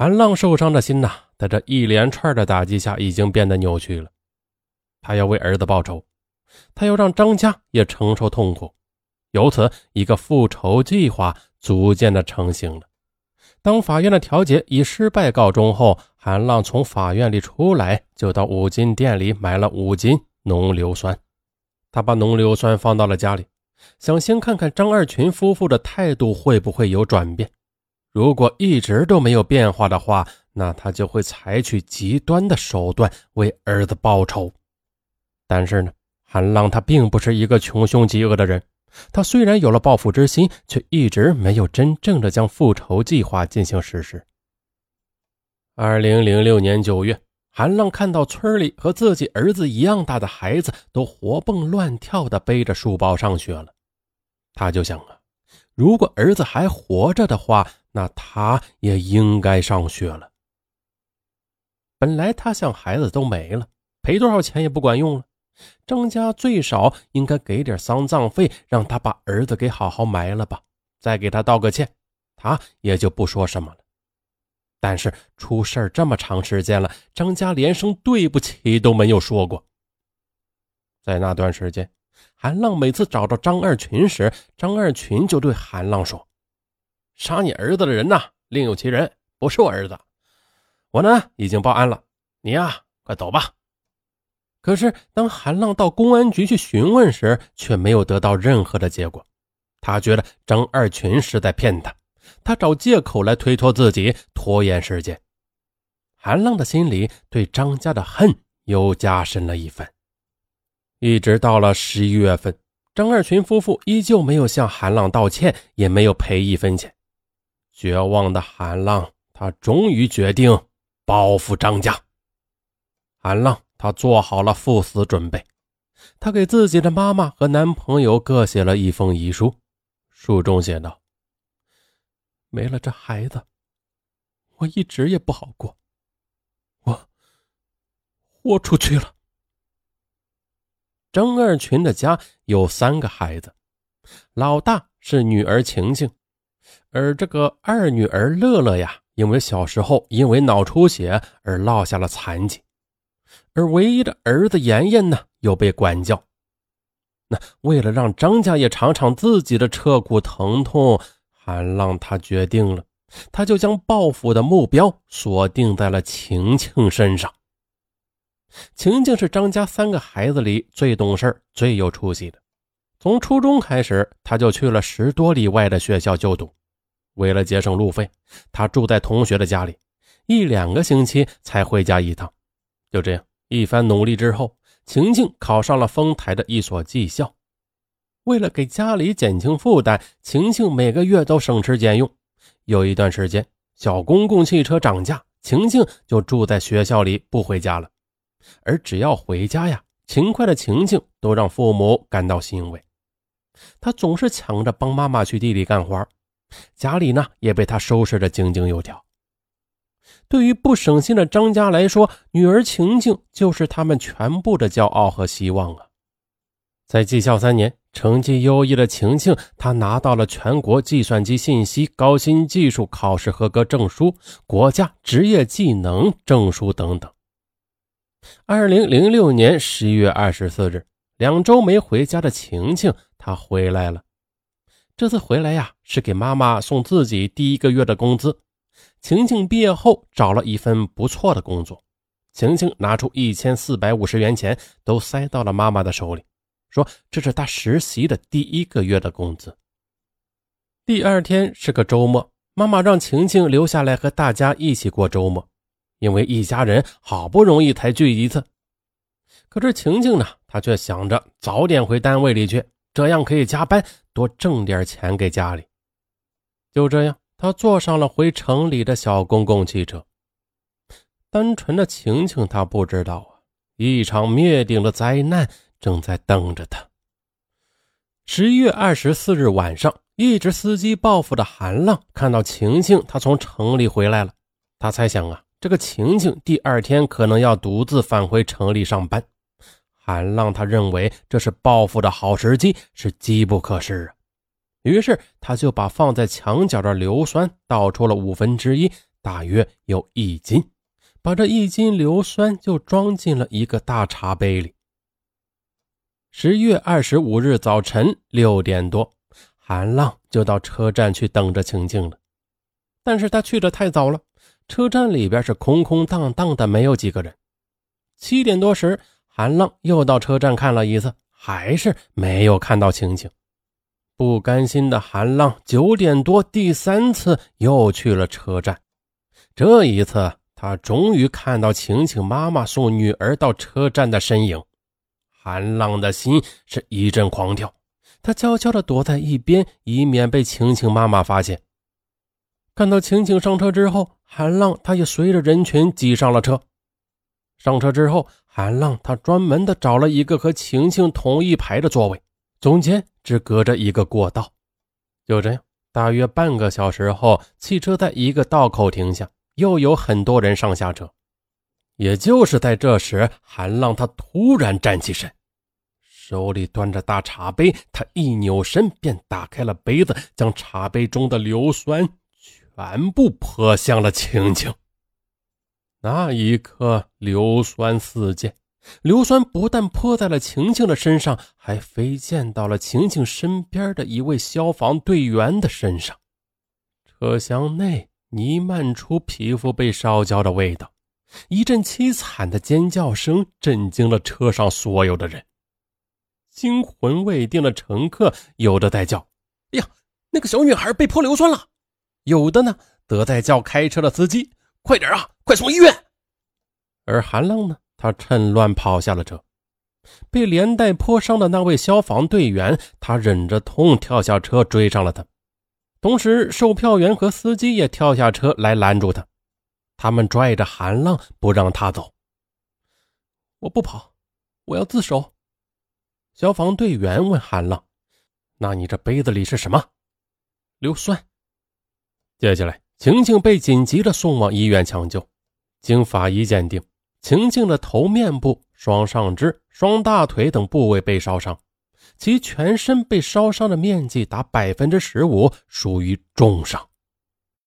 韩浪受伤的心呐，在这一连串的打击下，已经变得扭曲了。他要为儿子报仇，他要让张家也承受痛苦，由此一个复仇计划逐渐的成型了。当法院的调解以失败告终后，韩浪从法院里出来，就到五金店里买了五斤浓硫酸。他把浓硫酸放到了家里，想先看看张二群夫妇的态度会不会有转变。如果一直都没有变化的话，那他就会采取极端的手段为儿子报仇。但是呢，韩浪他并不是一个穷凶极恶的人，他虽然有了报复之心，却一直没有真正的将复仇计划进行实施。二零零六年九月，韩浪看到村里和自己儿子一样大的孩子都活蹦乱跳的背着书包上学了，他就想啊，如果儿子还活着的话。那他也应该上学了。本来他想孩子都没了，赔多少钱也不管用了。张家最少应该给点丧葬费，让他把儿子给好好埋了吧，再给他道个歉，他也就不说什么了。但是出事这么长时间了，张家连声对不起都没有说过。在那段时间，韩浪每次找到张二群时，张二群就对韩浪说。杀你儿子的人呐，另有其人，不是我儿子。我呢，已经报案了。你呀，快走吧。可是，当韩浪到公安局去询问时，却没有得到任何的结果。他觉得张二群是在骗他，他找借口来推脱自己，拖延时间。韩浪的心里对张家的恨又加深了一分。一直到了十一月份，张二群夫妇依旧没有向韩浪道歉，也没有赔一分钱。绝望的韩浪，他终于决定报复张家。韩浪，他做好了赴死准备。他给自己的妈妈和男朋友各写了一封遗书，书中写道：“没了这孩子，我一直也不好过。我豁出去了。”张二群的家有三个孩子，老大是女儿晴晴。而这个二女儿乐乐呀，因为小时候因为脑出血而落下了残疾，而唯一的儿子妍妍呢，又被管教。那为了让张家也尝尝自己的彻骨疼痛，韩浪他决定了，他就将报复的目标锁定在了晴晴身上。晴晴是张家三个孩子里最懂事、最有出息的，从初中开始，他就去了十多里外的学校就读。为了节省路费，他住在同学的家里，一两个星期才回家一趟。就这样，一番努力之后，晴晴考上了丰台的一所技校。为了给家里减轻负担，晴晴每个月都省吃俭用。有一段时间，小公共汽车涨价，晴晴就住在学校里，不回家了。而只要回家呀，勤快的晴晴都让父母感到欣慰。他总是抢着帮妈妈去地里干活。家里呢也被他收拾得井井有条。对于不省心的张家来说，女儿晴晴就是他们全部的骄傲和希望啊！在技校三年，成绩优异的晴晴，她拿到了全国计算机信息高新技术考试合格证书、国家职业技能证书等等。二零零六年十一月二十四日，两周没回家的晴晴，她回来了。这次回来呀，是给妈妈送自己第一个月的工资。晴晴毕业后找了一份不错的工作，晴晴拿出一千四百五十元钱，都塞到了妈妈的手里，说这是她实习的第一个月的工资。第二天是个周末，妈妈让晴晴留下来和大家一起过周末，因为一家人好不容易才聚一次。可是晴晴呢，她却想着早点回单位里去。这样可以加班，多挣点钱给家里。就这样，他坐上了回城里的小公共汽车。单纯的晴晴，她不知道啊，一场灭顶的灾难正在等着她。十一月二十四日晚上，一直伺机报复的韩浪看到晴晴，他从城里回来了。他猜想啊，这个晴晴第二天可能要独自返回城里上班。韩浪他认为这是报复的好时机，是机不可失啊。于是他就把放在墙角的硫酸倒出了五分之一，大约有一斤，把这一斤硫酸就装进了一个大茶杯里。十月二十五日早晨六点多，韩浪就到车站去等着晴晴了。但是他去的太早了，车站里边是空空荡荡的，没有几个人。七点多时，韩浪又到车站看了一次，还是没有看到晴晴。不甘心的韩浪九点多第三次又去了车站，这一次他终于看到晴晴妈妈送女儿到车站的身影。韩浪的心是一阵狂跳，他悄悄地躲在一边，以免被晴晴妈妈发现。看到晴晴上车之后，韩浪他也随着人群挤上了车。上车之后，韩浪他专门的找了一个和晴晴同一排的座位，中间只隔着一个过道。就这样，大约半个小时后，汽车在一个道口停下，又有很多人上下车。也就是在这时，韩浪他突然站起身，手里端着大茶杯，他一扭身便打开了杯子，将茶杯中的硫酸全部泼向了晴晴。那一刻，硫酸四溅，硫酸不但泼在了晴晴的身上，还飞溅到了晴晴身边的一位消防队员的身上。车厢内弥漫出皮肤被烧焦的味道。一阵凄惨的尖叫声震惊了车上所有的人，惊魂未定的乘客有的在叫：“哎呀，那个小女孩被泼硫酸了！”有的呢，则在叫开车的司机：“快点啊，快送医院！”而韩浪呢，他趁乱跑下了车。被连带泼伤的那位消防队员，他忍着痛跳下车追上了他，同时售票员和司机也跳下车来拦住他。他们拽着韩浪不让他走。我不跑，我要自首。消防队员问韩浪：“那你这杯子里是什么？”硫酸。接下来，晴晴被紧急的送往医院抢救。经法医鉴定，晴晴的头面部、双上肢、双大腿等部位被烧伤，其全身被烧伤的面积达百分之十五，属于重伤。